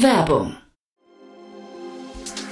Werbung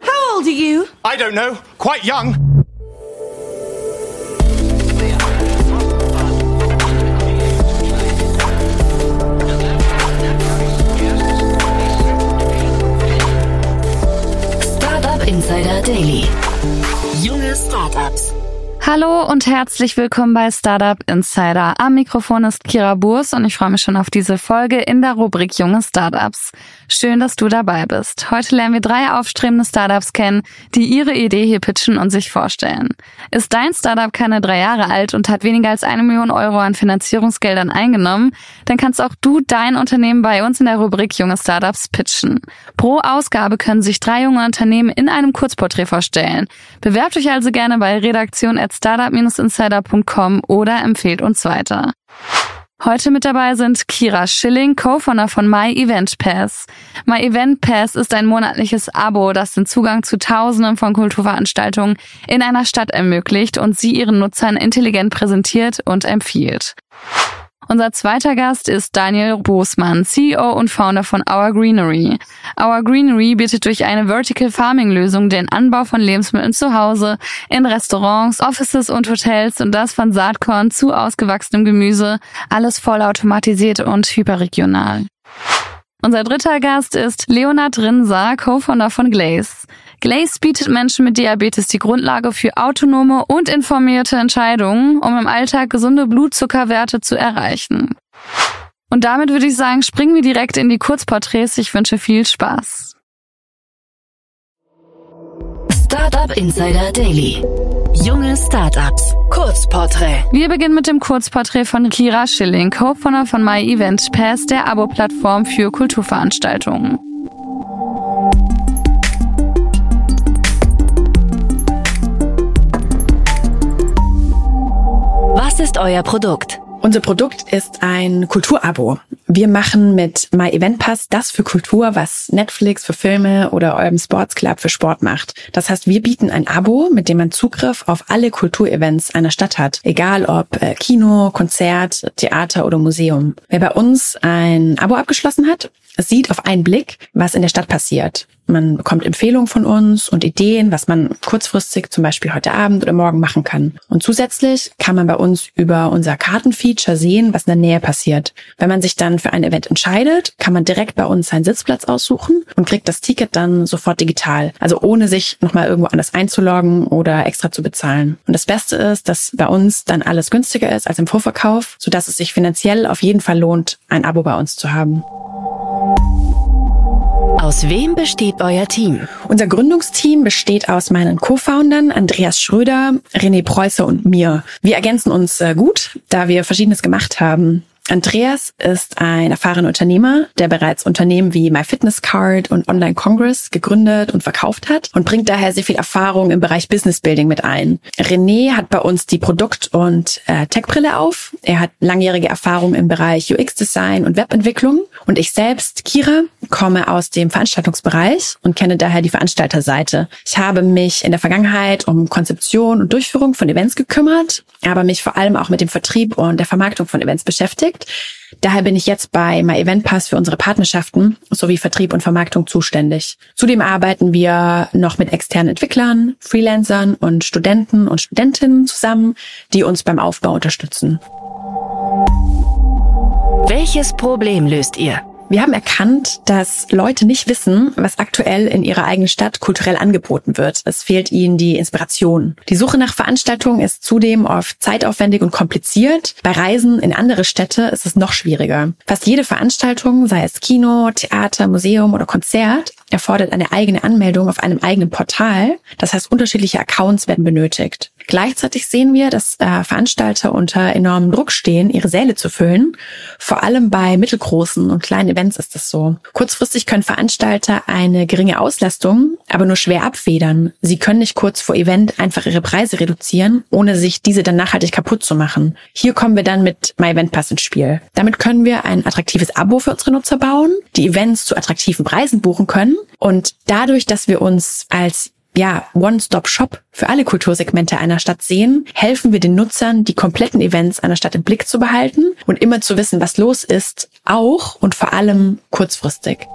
How old are you? I don't know. Quite young. Hallo und herzlich willkommen bei Startup Insider. Am Mikrofon ist Kira Burs und ich freue mich schon auf diese Folge in der Rubrik Junge Startups. Schön, dass du dabei bist. Heute lernen wir drei aufstrebende Startups kennen, die ihre Idee hier pitchen und sich vorstellen. Ist dein Startup keine drei Jahre alt und hat weniger als eine Million Euro an Finanzierungsgeldern eingenommen, dann kannst auch du dein Unternehmen bei uns in der Rubrik Junge Startups pitchen. Pro Ausgabe können sich drei junge Unternehmen in einem Kurzporträt vorstellen. Bewerbt euch also gerne bei Redaktion startup-insider.com oder empfehlt uns weiter. Heute mit dabei sind Kira Schilling, Co-Founder von My Event Pass. My Event Pass ist ein monatliches Abo, das den Zugang zu Tausenden von Kulturveranstaltungen in einer Stadt ermöglicht und sie ihren Nutzern intelligent präsentiert und empfiehlt. Unser zweiter Gast ist Daniel Bosmann, CEO und Founder von Our Greenery. Our Greenery bietet durch eine Vertical Farming Lösung den Anbau von Lebensmitteln zu Hause, in Restaurants, Offices und Hotels und das von Saatkorn zu ausgewachsenem Gemüse, alles vollautomatisiert und hyperregional. Unser dritter Gast ist Leonard Rinser, Co-Founder von Glaze. Glaze bietet Menschen mit Diabetes die Grundlage für autonome und informierte Entscheidungen, um im Alltag gesunde Blutzuckerwerte zu erreichen. Und damit würde ich sagen, springen wir direkt in die Kurzporträts. Ich wünsche viel Spaß. Startup Insider Daily. Junge Startups. Kurzporträt. Wir beginnen mit dem Kurzporträt von Kira Schilling, Co-Founder von My Event Pass, der Abo-Plattform für Kulturveranstaltungen. Was ist euer Produkt? Unser Produkt ist ein Kulturabo. Wir machen mit My Event Pass das für Kultur, was Netflix für Filme oder eurem Sports Club für Sport macht. Das heißt, wir bieten ein Abo, mit dem man Zugriff auf alle Kulturevents einer Stadt hat. Egal ob äh, Kino, Konzert, Theater oder Museum. Wer bei uns ein Abo abgeschlossen hat, sieht auf einen Blick, was in der Stadt passiert. Man bekommt Empfehlungen von uns und Ideen, was man kurzfristig zum Beispiel heute Abend oder morgen machen kann. Und zusätzlich kann man bei uns über unser Kartenfeature sehen, was in der Nähe passiert. Wenn man sich dann für ein Event entscheidet, kann man direkt bei uns seinen Sitzplatz aussuchen und kriegt das Ticket dann sofort digital. Also ohne sich nochmal irgendwo anders einzuloggen oder extra zu bezahlen. Und das Beste ist, dass bei uns dann alles günstiger ist als im Vorverkauf, sodass es sich finanziell auf jeden Fall lohnt, ein Abo bei uns zu haben. Aus wem besteht euer Team? Unser Gründungsteam besteht aus meinen Co-Foundern Andreas Schröder, René Preußer und mir. Wir ergänzen uns äh, gut, da wir Verschiedenes gemacht haben. Andreas ist ein erfahrener Unternehmer, der bereits Unternehmen wie MyFitnessCard und Online Congress gegründet und verkauft hat und bringt daher sehr viel Erfahrung im Bereich Business Building mit ein. René hat bei uns die Produkt- und äh, Tech-Brille auf. Er hat langjährige Erfahrung im Bereich UX-Design und Webentwicklung. Und ich selbst, Kira, komme aus dem Veranstaltungsbereich und kenne daher die Veranstalterseite. Ich habe mich in der Vergangenheit um Konzeption und Durchführung von Events gekümmert, aber mich vor allem auch mit dem Vertrieb und der Vermarktung von Events beschäftigt. Daher bin ich jetzt bei My Event Pass für unsere Partnerschaften sowie Vertrieb und Vermarktung zuständig. Zudem arbeiten wir noch mit externen Entwicklern, Freelancern und Studenten und Studentinnen zusammen, die uns beim Aufbau unterstützen. Welches Problem löst ihr? Wir haben erkannt, dass Leute nicht wissen, was aktuell in ihrer eigenen Stadt kulturell angeboten wird. Es fehlt ihnen die Inspiration. Die Suche nach Veranstaltungen ist zudem oft zeitaufwendig und kompliziert. Bei Reisen in andere Städte ist es noch schwieriger. Fast jede Veranstaltung, sei es Kino, Theater, Museum oder Konzert, erfordert eine eigene Anmeldung auf einem eigenen Portal. Das heißt, unterschiedliche Accounts werden benötigt. Gleichzeitig sehen wir, dass äh, Veranstalter unter enormem Druck stehen, ihre Säle zu füllen. Vor allem bei mittelgroßen und kleinen Events ist das so. Kurzfristig können Veranstalter eine geringe Auslastung, aber nur schwer abfedern. Sie können nicht kurz vor Event einfach ihre Preise reduzieren, ohne sich diese dann nachhaltig kaputt zu machen. Hier kommen wir dann mit My Event Pass ins Spiel. Damit können wir ein attraktives Abo für unsere Nutzer bauen, die Events zu attraktiven Preisen buchen können und dadurch, dass wir uns als ja, One-Stop-Shop für alle Kultursegmente einer Stadt sehen, helfen wir den Nutzern, die kompletten Events einer Stadt im Blick zu behalten und immer zu wissen, was los ist, auch und vor allem kurzfristig.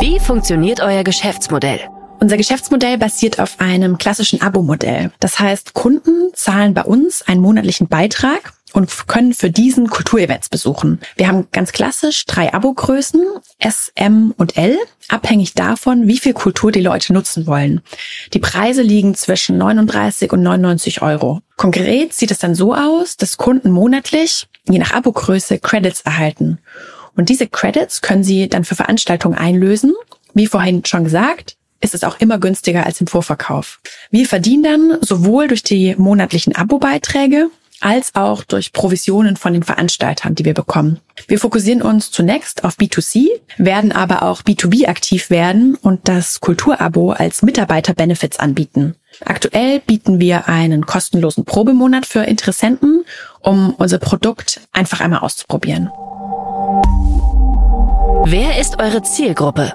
Wie funktioniert euer Geschäftsmodell? Unser Geschäftsmodell basiert auf einem klassischen Abo-Modell. Das heißt, Kunden zahlen bei uns einen monatlichen Beitrag und können für diesen Kulturevents besuchen. Wir haben ganz klassisch drei Abo-Größen, S, M und L, abhängig davon, wie viel Kultur die Leute nutzen wollen. Die Preise liegen zwischen 39 und 99 Euro. Konkret sieht es dann so aus, dass Kunden monatlich, je nach Abo-Größe, Credits erhalten. Und diese Credits können sie dann für Veranstaltungen einlösen. Wie vorhin schon gesagt, ist es auch immer günstiger als im Vorverkauf. Wir verdienen dann sowohl durch die monatlichen Abo-Beiträge als auch durch Provisionen von den Veranstaltern, die wir bekommen. Wir fokussieren uns zunächst auf B2C, werden aber auch B2B aktiv werden und das Kulturabo als Mitarbeiter-Benefits anbieten. Aktuell bieten wir einen kostenlosen Probemonat für Interessenten, um unser Produkt einfach einmal auszuprobieren. Wer ist eure Zielgruppe?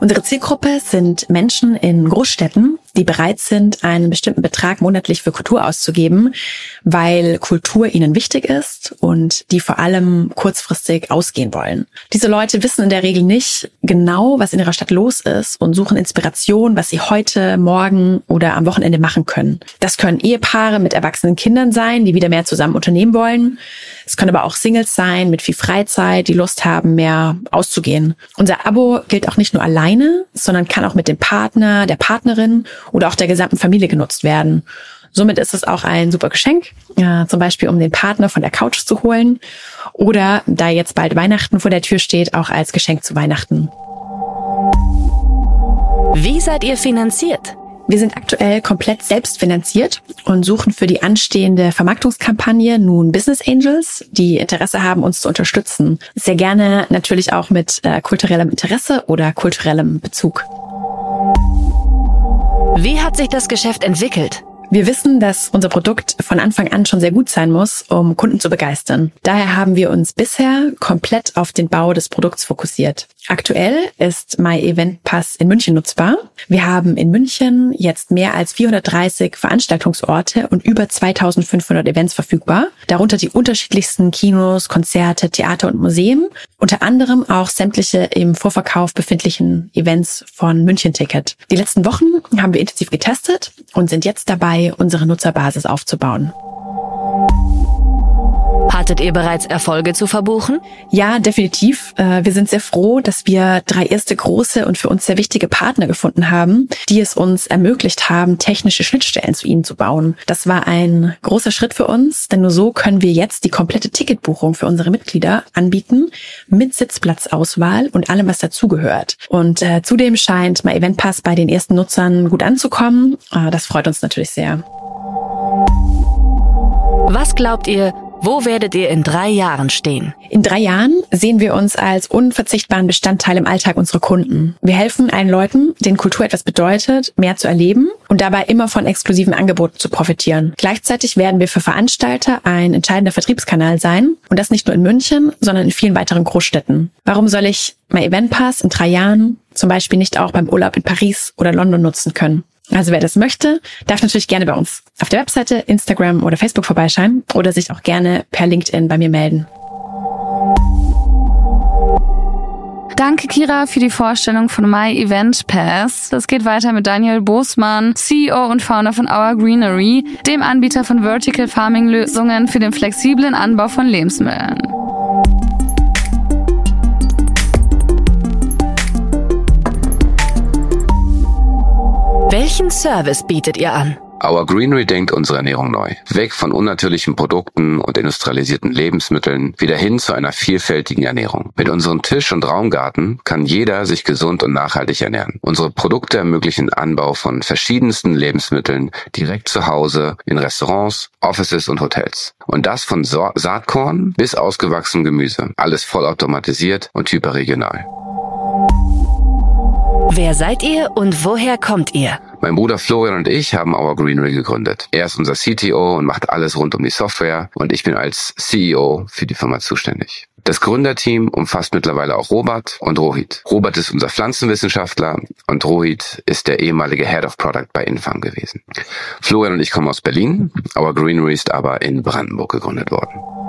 Unsere Zielgruppe sind Menschen in Großstädten, die bereit sind, einen bestimmten Betrag monatlich für Kultur auszugeben, weil Kultur ihnen wichtig ist und die vor allem kurzfristig ausgehen wollen. Diese Leute wissen in der Regel nicht genau, was in ihrer Stadt los ist und suchen Inspiration, was sie heute, morgen oder am Wochenende machen können. Das können Ehepaare mit erwachsenen Kindern sein, die wieder mehr zusammen unternehmen wollen. Es können aber auch Singles sein mit viel Freizeit, die Lust haben, mehr auszugehen. Unser Abo gilt auch nicht nur alleine, sondern kann auch mit dem Partner, der Partnerin oder auch der gesamten Familie genutzt werden. Somit ist es auch ein super Geschenk, ja, zum Beispiel um den Partner von der Couch zu holen oder da jetzt bald Weihnachten vor der Tür steht, auch als Geschenk zu Weihnachten. Wie seid ihr finanziert? Wir sind aktuell komplett selbstfinanziert und suchen für die anstehende Vermarktungskampagne nun Business Angels, die Interesse haben, uns zu unterstützen. Sehr gerne natürlich auch mit äh, kulturellem Interesse oder kulturellem Bezug. Wie hat sich das Geschäft entwickelt? Wir wissen, dass unser Produkt von Anfang an schon sehr gut sein muss, um Kunden zu begeistern. Daher haben wir uns bisher komplett auf den Bau des Produkts fokussiert. Aktuell ist My Event Pass in München nutzbar. Wir haben in München jetzt mehr als 430 Veranstaltungsorte und über 2500 Events verfügbar, darunter die unterschiedlichsten Kinos, Konzerte, Theater und Museen, unter anderem auch sämtliche im Vorverkauf befindlichen Events von München Ticket. Die letzten Wochen haben wir intensiv getestet und sind jetzt dabei, unsere Nutzerbasis aufzubauen. Hattet ihr bereits Erfolge zu verbuchen? Ja, definitiv. Äh, wir sind sehr froh, dass wir drei erste große und für uns sehr wichtige Partner gefunden haben, die es uns ermöglicht haben, technische Schnittstellen zu ihnen zu bauen. Das war ein großer Schritt für uns, denn nur so können wir jetzt die komplette Ticketbuchung für unsere Mitglieder anbieten, mit Sitzplatzauswahl und allem, was dazugehört. Und äh, zudem scheint My Event Pass bei den ersten Nutzern gut anzukommen. Äh, das freut uns natürlich sehr. Was glaubt ihr, wo werdet ihr in drei Jahren stehen? In drei Jahren sehen wir uns als unverzichtbaren Bestandteil im Alltag unserer Kunden. Wir helfen allen Leuten, denen Kultur etwas bedeutet, mehr zu erleben und dabei immer von exklusiven Angeboten zu profitieren. Gleichzeitig werden wir für Veranstalter ein entscheidender Vertriebskanal sein und das nicht nur in München, sondern in vielen weiteren Großstädten. Warum soll ich mein Event Pass in drei Jahren zum Beispiel nicht auch beim Urlaub in Paris oder London nutzen können? Also wer das möchte, darf natürlich gerne bei uns auf der Webseite, Instagram oder Facebook vorbeischauen oder sich auch gerne per LinkedIn bei mir melden. Danke, Kira, für die Vorstellung von My Event Pass. Das geht weiter mit Daniel Bosmann, CEO und Founder von Our Greenery, dem Anbieter von Vertical Farming Lösungen für den flexiblen Anbau von Lebensmitteln. Welchen Service bietet ihr an? Our Greenery denkt unsere Ernährung neu. Weg von unnatürlichen Produkten und industrialisierten Lebensmitteln wieder hin zu einer vielfältigen Ernährung. Mit unserem Tisch- und Raumgarten kann jeder sich gesund und nachhaltig ernähren. Unsere Produkte ermöglichen Anbau von verschiedensten Lebensmitteln direkt zu Hause, in Restaurants, Offices und Hotels. Und das von Sa Saatkorn bis ausgewachsenem Gemüse. Alles vollautomatisiert und hyperregional. Wer seid ihr und woher kommt ihr? Mein Bruder Florian und ich haben Our Greenery gegründet. Er ist unser CTO und macht alles rund um die Software und ich bin als CEO für die Firma zuständig. Das Gründerteam umfasst mittlerweile auch Robert und Rohit. Robert ist unser Pflanzenwissenschaftler und Rohit ist der ehemalige Head of Product bei Infam gewesen. Florian und ich kommen aus Berlin, Our Greenery ist aber in Brandenburg gegründet worden.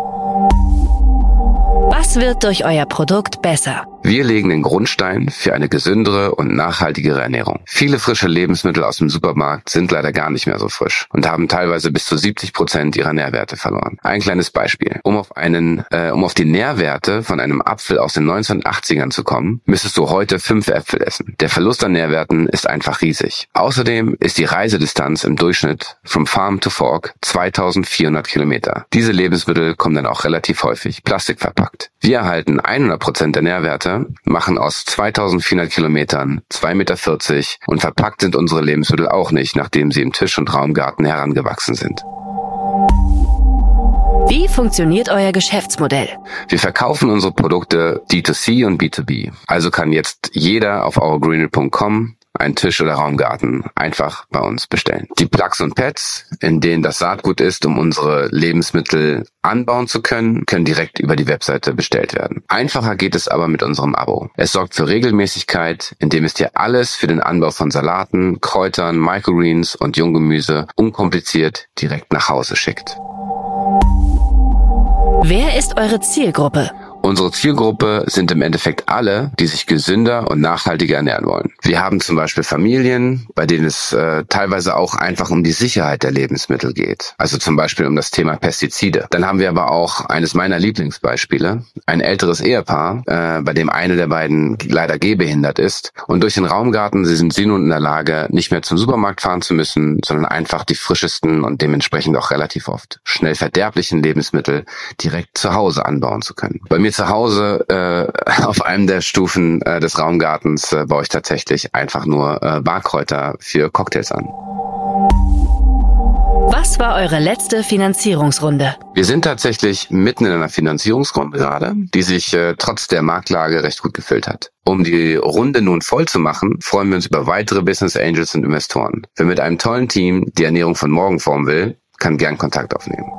Was wird durch euer Produkt besser? Wir legen den Grundstein für eine gesündere und nachhaltigere Ernährung. Viele frische Lebensmittel aus dem Supermarkt sind leider gar nicht mehr so frisch und haben teilweise bis zu 70 Prozent ihrer Nährwerte verloren. Ein kleines Beispiel. Um auf einen, äh, um auf die Nährwerte von einem Apfel aus den 1980ern zu kommen, müsstest du heute fünf Äpfel essen. Der Verlust an Nährwerten ist einfach riesig. Außerdem ist die Reisedistanz im Durchschnitt from Farm to Fork 2400 Kilometer. Diese Lebensmittel kommen dann auch relativ häufig plastikverpackt. Wir erhalten 100 Prozent der Nährwerte machen aus 2400 Kilometern 2,40 Meter und verpackt sind unsere Lebensmittel auch nicht, nachdem sie im Tisch- und Raumgarten herangewachsen sind. Wie funktioniert euer Geschäftsmodell? Wir verkaufen unsere Produkte D2C und B2B. Also kann jetzt jeder auf ourgreenery.com einen Tisch oder Raumgarten einfach bei uns bestellen. Die Plugs und Pads, in denen das Saatgut ist, um unsere Lebensmittel anbauen zu können, können direkt über die Webseite bestellt werden. Einfacher geht es aber mit unserem Abo. Es sorgt für Regelmäßigkeit, indem es dir alles für den Anbau von Salaten, Kräutern, Microgreens und Junggemüse unkompliziert direkt nach Hause schickt. Wer ist eure Zielgruppe? Unsere Zielgruppe sind im Endeffekt alle, die sich gesünder und nachhaltiger ernähren wollen. Wir haben zum Beispiel Familien, bei denen es äh, teilweise auch einfach um die Sicherheit der Lebensmittel geht. Also zum Beispiel um das Thema Pestizide. Dann haben wir aber auch eines meiner Lieblingsbeispiele, ein älteres Ehepaar, äh, bei dem eine der beiden leider gehbehindert ist. Und durch den Raumgarten sind sie nun in der Lage, nicht mehr zum Supermarkt fahren zu müssen, sondern einfach die frischesten und dementsprechend auch relativ oft schnell verderblichen Lebensmittel direkt zu Hause anbauen zu können. Bei mir mir zu Hause äh, auf einem der Stufen äh, des Raumgartens äh, baue ich tatsächlich einfach nur äh, Barkräuter für Cocktails an. Was war eure letzte Finanzierungsrunde? Wir sind tatsächlich mitten in einer Finanzierungsrunde gerade, die sich äh, trotz der Marktlage recht gut gefüllt hat. Um die Runde nun voll zu machen, freuen wir uns über weitere Business Angels und Investoren. Wer mit einem tollen Team die Ernährung von morgen formen will, kann gern Kontakt aufnehmen.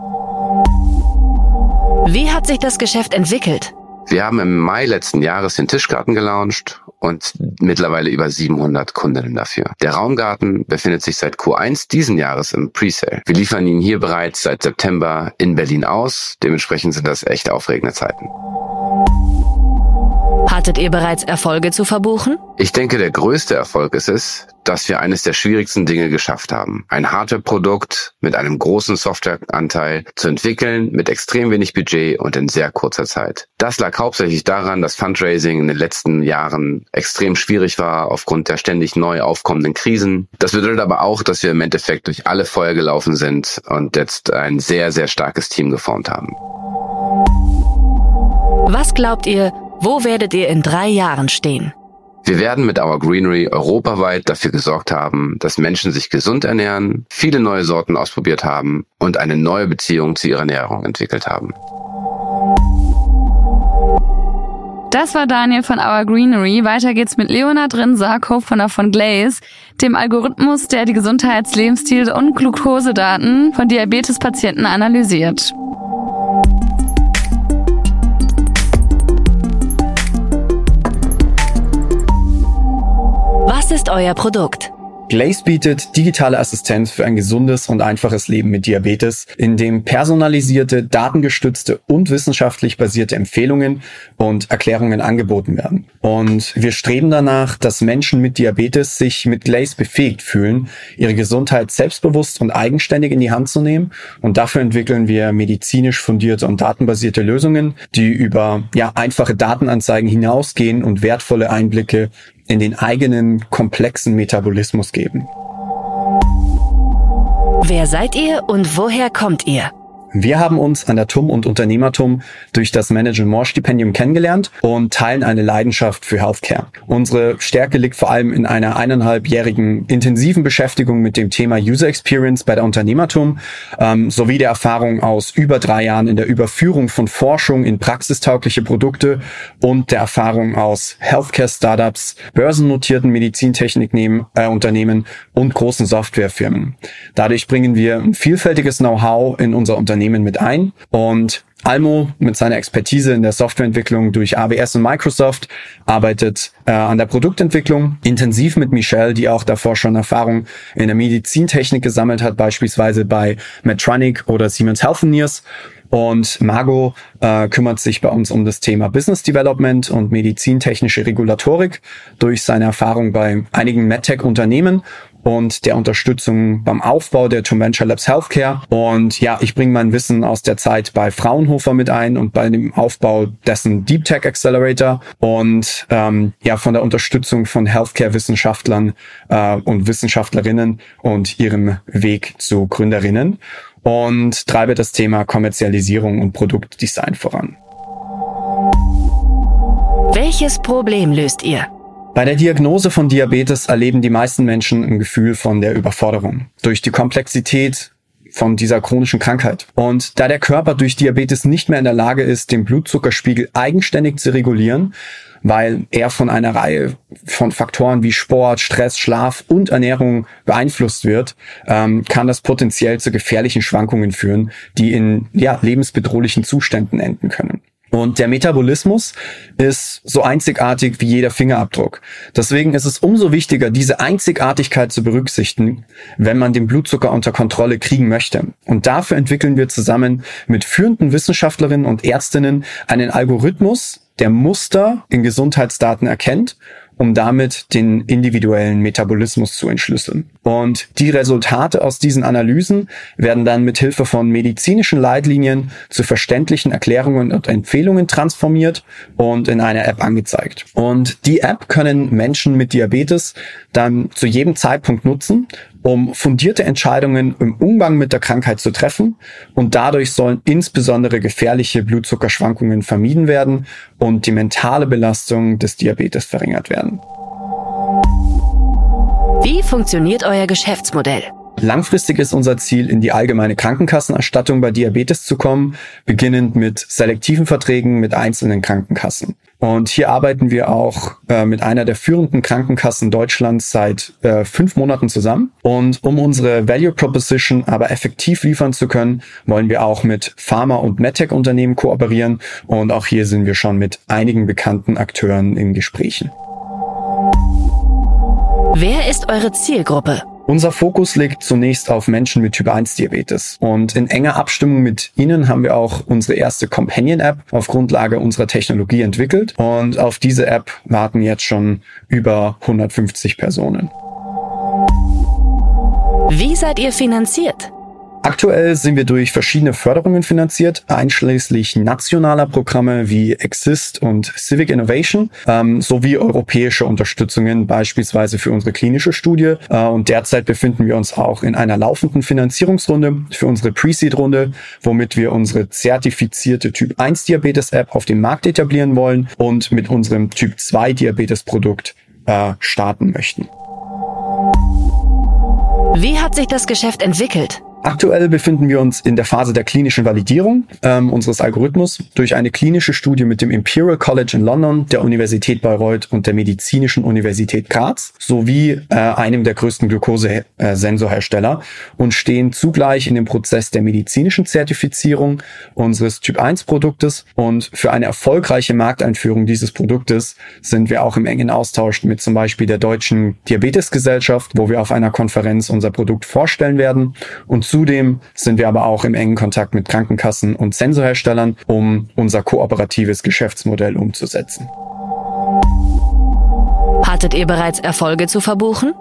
Wie hat sich das Geschäft entwickelt? Wir haben im Mai letzten Jahres den Tischgarten gelauncht und mittlerweile über 700 Kundinnen dafür. Der Raumgarten befindet sich seit Q1 diesen Jahres im Presale. Wir liefern ihn hier bereits seit September in Berlin aus. Dementsprechend sind das echt aufregende Zeiten. Hattet ihr bereits Erfolge zu verbuchen? Ich denke, der größte Erfolg ist es, dass wir eines der schwierigsten Dinge geschafft haben. Ein Hardware-Produkt mit einem großen Softwareanteil zu entwickeln, mit extrem wenig Budget und in sehr kurzer Zeit. Das lag hauptsächlich daran, dass Fundraising in den letzten Jahren extrem schwierig war aufgrund der ständig neu aufkommenden Krisen. Das bedeutet aber auch, dass wir im Endeffekt durch alle Feuer gelaufen sind und jetzt ein sehr, sehr starkes Team geformt haben. Was glaubt ihr, wo werdet ihr in drei Jahren stehen? Wir werden mit Our Greenery europaweit dafür gesorgt haben, dass Menschen sich gesund ernähren, viele neue Sorten ausprobiert haben und eine neue Beziehung zu ihrer Ernährung entwickelt haben. Das war Daniel von Our Greenery. Weiter geht's mit Leonard Rinser, Co-Founder von Glaze, dem Algorithmus, der die Gesundheits-, Lebensstil- und Glukosedaten von Diabetespatienten analysiert. Ist euer Produkt? Glaze bietet digitale Assistenz für ein gesundes und einfaches Leben mit Diabetes, in dem personalisierte, datengestützte und wissenschaftlich basierte Empfehlungen und Erklärungen angeboten werden. Und wir streben danach, dass Menschen mit Diabetes sich mit Glaze befähigt fühlen, ihre Gesundheit selbstbewusst und eigenständig in die Hand zu nehmen. Und dafür entwickeln wir medizinisch fundierte und datenbasierte Lösungen, die über ja, einfache Datenanzeigen hinausgehen und wertvolle Einblicke in den eigenen komplexen Metabolismus geben. Wer seid ihr und woher kommt ihr? Wir haben uns an der TUM und Unternehmertum durch das Manage More Stipendium kennengelernt und teilen eine Leidenschaft für Healthcare. Unsere Stärke liegt vor allem in einer eineinhalbjährigen intensiven Beschäftigung mit dem Thema User Experience bei der Unternehmertum ähm, sowie der Erfahrung aus über drei Jahren in der Überführung von Forschung in praxistaugliche Produkte und der Erfahrung aus Healthcare Startups, börsennotierten Medizintechnikunternehmen äh, und großen Softwarefirmen. Dadurch bringen wir ein vielfältiges Know-how in unser Unternehmen Unternehmen mit ein. Und Almo mit seiner Expertise in der Softwareentwicklung durch AWS und Microsoft arbeitet äh, an der Produktentwicklung intensiv mit Michelle, die auch davor schon Erfahrung in der Medizintechnik gesammelt hat, beispielsweise bei Medtronic oder Siemens Healthineers. Und Margot äh, kümmert sich bei uns um das Thema Business Development und medizintechnische Regulatorik durch seine Erfahrung bei einigen MedTech-Unternehmen und der Unterstützung beim Aufbau der Two Venture Labs Healthcare. Und ja, ich bringe mein Wissen aus der Zeit bei Fraunhofer mit ein und bei dem Aufbau dessen Deep Tech Accelerator und ähm, ja von der Unterstützung von Healthcare-Wissenschaftlern äh, und Wissenschaftlerinnen und ihrem Weg zu Gründerinnen und treibe das Thema Kommerzialisierung und Produktdesign voran. Welches Problem löst ihr? Bei der Diagnose von Diabetes erleben die meisten Menschen ein Gefühl von der Überforderung durch die Komplexität von dieser chronischen Krankheit. Und da der Körper durch Diabetes nicht mehr in der Lage ist, den Blutzuckerspiegel eigenständig zu regulieren, weil er von einer Reihe von Faktoren wie Sport, Stress, Schlaf und Ernährung beeinflusst wird, ähm, kann das potenziell zu gefährlichen Schwankungen führen, die in ja, lebensbedrohlichen Zuständen enden können. Und der Metabolismus ist so einzigartig wie jeder Fingerabdruck. Deswegen ist es umso wichtiger, diese Einzigartigkeit zu berücksichtigen, wenn man den Blutzucker unter Kontrolle kriegen möchte. Und dafür entwickeln wir zusammen mit führenden Wissenschaftlerinnen und Ärztinnen einen Algorithmus, der Muster in Gesundheitsdaten erkennt um damit den individuellen Metabolismus zu entschlüsseln. Und die Resultate aus diesen Analysen werden dann mit Hilfe von medizinischen Leitlinien zu verständlichen Erklärungen und Empfehlungen transformiert und in einer App angezeigt. Und die App können Menschen mit Diabetes dann zu jedem Zeitpunkt nutzen, um fundierte Entscheidungen im Umgang mit der Krankheit zu treffen und dadurch sollen insbesondere gefährliche Blutzuckerschwankungen vermieden werden und die mentale Belastung des Diabetes verringert werden. Wie funktioniert euer Geschäftsmodell? Langfristig ist unser Ziel, in die allgemeine Krankenkassenerstattung bei Diabetes zu kommen, beginnend mit selektiven Verträgen mit einzelnen Krankenkassen. Und hier arbeiten wir auch äh, mit einer der führenden Krankenkassen Deutschlands seit äh, fünf Monaten zusammen. Und um unsere Value Proposition aber effektiv liefern zu können, wollen wir auch mit Pharma- und MedTech-Unternehmen kooperieren. Und auch hier sind wir schon mit einigen bekannten Akteuren in Gesprächen. Wer ist eure Zielgruppe? Unser Fokus liegt zunächst auf Menschen mit Typ 1 Diabetes. Und in enger Abstimmung mit Ihnen haben wir auch unsere erste Companion-App auf Grundlage unserer Technologie entwickelt. Und auf diese App warten jetzt schon über 150 Personen. Wie seid ihr finanziert? Aktuell sind wir durch verschiedene Förderungen finanziert, einschließlich nationaler Programme wie Exist und Civic Innovation, ähm, sowie europäische Unterstützungen, beispielsweise für unsere klinische Studie. Äh, und derzeit befinden wir uns auch in einer laufenden Finanzierungsrunde für unsere Pre-Seed-Runde, womit wir unsere zertifizierte Typ 1 Diabetes App auf dem Markt etablieren wollen und mit unserem Typ 2 Diabetes Produkt äh, starten möchten. Wie hat sich das Geschäft entwickelt? Aktuell befinden wir uns in der Phase der klinischen Validierung ähm, unseres Algorithmus durch eine klinische Studie mit dem Imperial College in London, der Universität Bayreuth und der Medizinischen Universität Graz sowie äh, einem der größten Glukosesensorhersteller und stehen zugleich in dem Prozess der medizinischen Zertifizierung unseres Typ 1 Produktes. Und für eine erfolgreiche Markteinführung dieses Produktes sind wir auch im engen Austausch mit zum Beispiel der Deutschen Diabetesgesellschaft, wo wir auf einer Konferenz unser Produkt vorstellen werden. Und Zudem sind wir aber auch im engen Kontakt mit Krankenkassen und Sensorherstellern, um unser kooperatives Geschäftsmodell umzusetzen. Hattet ihr bereits Erfolge zu verbuchen?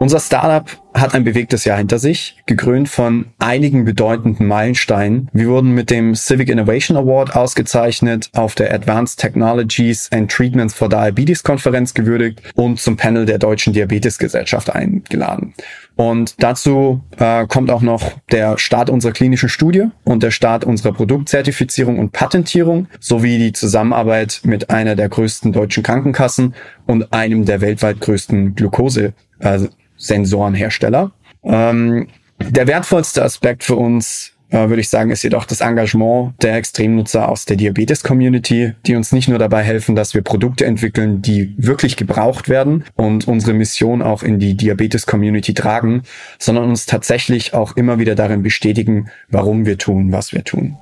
Unser Startup hat ein bewegtes Jahr hinter sich, gekrönt von einigen bedeutenden Meilensteinen. Wir wurden mit dem Civic Innovation Award ausgezeichnet, auf der Advanced Technologies and Treatments for Diabetes Konferenz gewürdigt und zum Panel der Deutschen Diabetesgesellschaft eingeladen. Und dazu äh, kommt auch noch der Start unserer klinischen Studie und der Start unserer Produktzertifizierung und Patentierung sowie die Zusammenarbeit mit einer der größten deutschen Krankenkassen und einem der weltweit größten Glucose-Sensorenhersteller. Ähm, der wertvollste Aspekt für uns äh, würde ich sagen, ist jedoch das Engagement der Extremnutzer aus der Diabetes-Community, die uns nicht nur dabei helfen, dass wir Produkte entwickeln, die wirklich gebraucht werden und unsere Mission auch in die Diabetes-Community tragen, sondern uns tatsächlich auch immer wieder darin bestätigen, warum wir tun, was wir tun.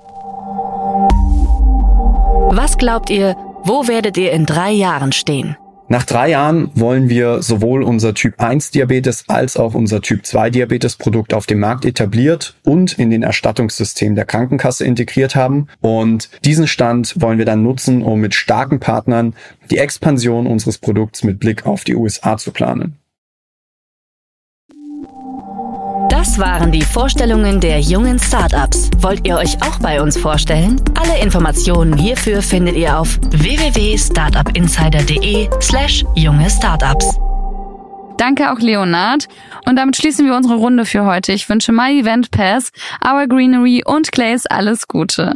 Was glaubt ihr, wo werdet ihr in drei Jahren stehen? Nach drei Jahren wollen wir sowohl unser Typ 1 Diabetes als auch unser Typ 2 Diabetes Produkt auf dem Markt etabliert und in den Erstattungssystem der Krankenkasse integriert haben. Und diesen Stand wollen wir dann nutzen, um mit starken Partnern die Expansion unseres Produkts mit Blick auf die USA zu planen. Das waren die Vorstellungen der jungen Startups. Wollt ihr euch auch bei uns vorstellen? Alle Informationen hierfür findet ihr auf www.startupinsider.de slash junge Danke auch Leonard. Und damit schließen wir unsere Runde für heute. Ich wünsche My Event Pass, Our Greenery und Clays alles Gute.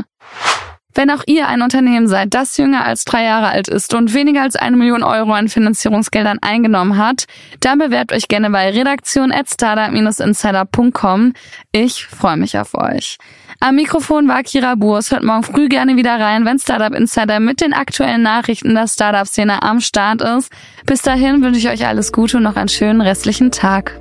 Wenn auch ihr ein Unternehmen seid, das jünger als drei Jahre alt ist und weniger als eine Million Euro an Finanzierungsgeldern eingenommen hat, dann bewerbt euch gerne bei redaktion.startup-insider.com. Ich freue mich auf euch. Am Mikrofon war Kira Burs. Hört morgen früh gerne wieder rein, wenn Startup Insider mit den aktuellen Nachrichten der Startup-Szene am Start ist. Bis dahin wünsche ich euch alles Gute und noch einen schönen restlichen Tag.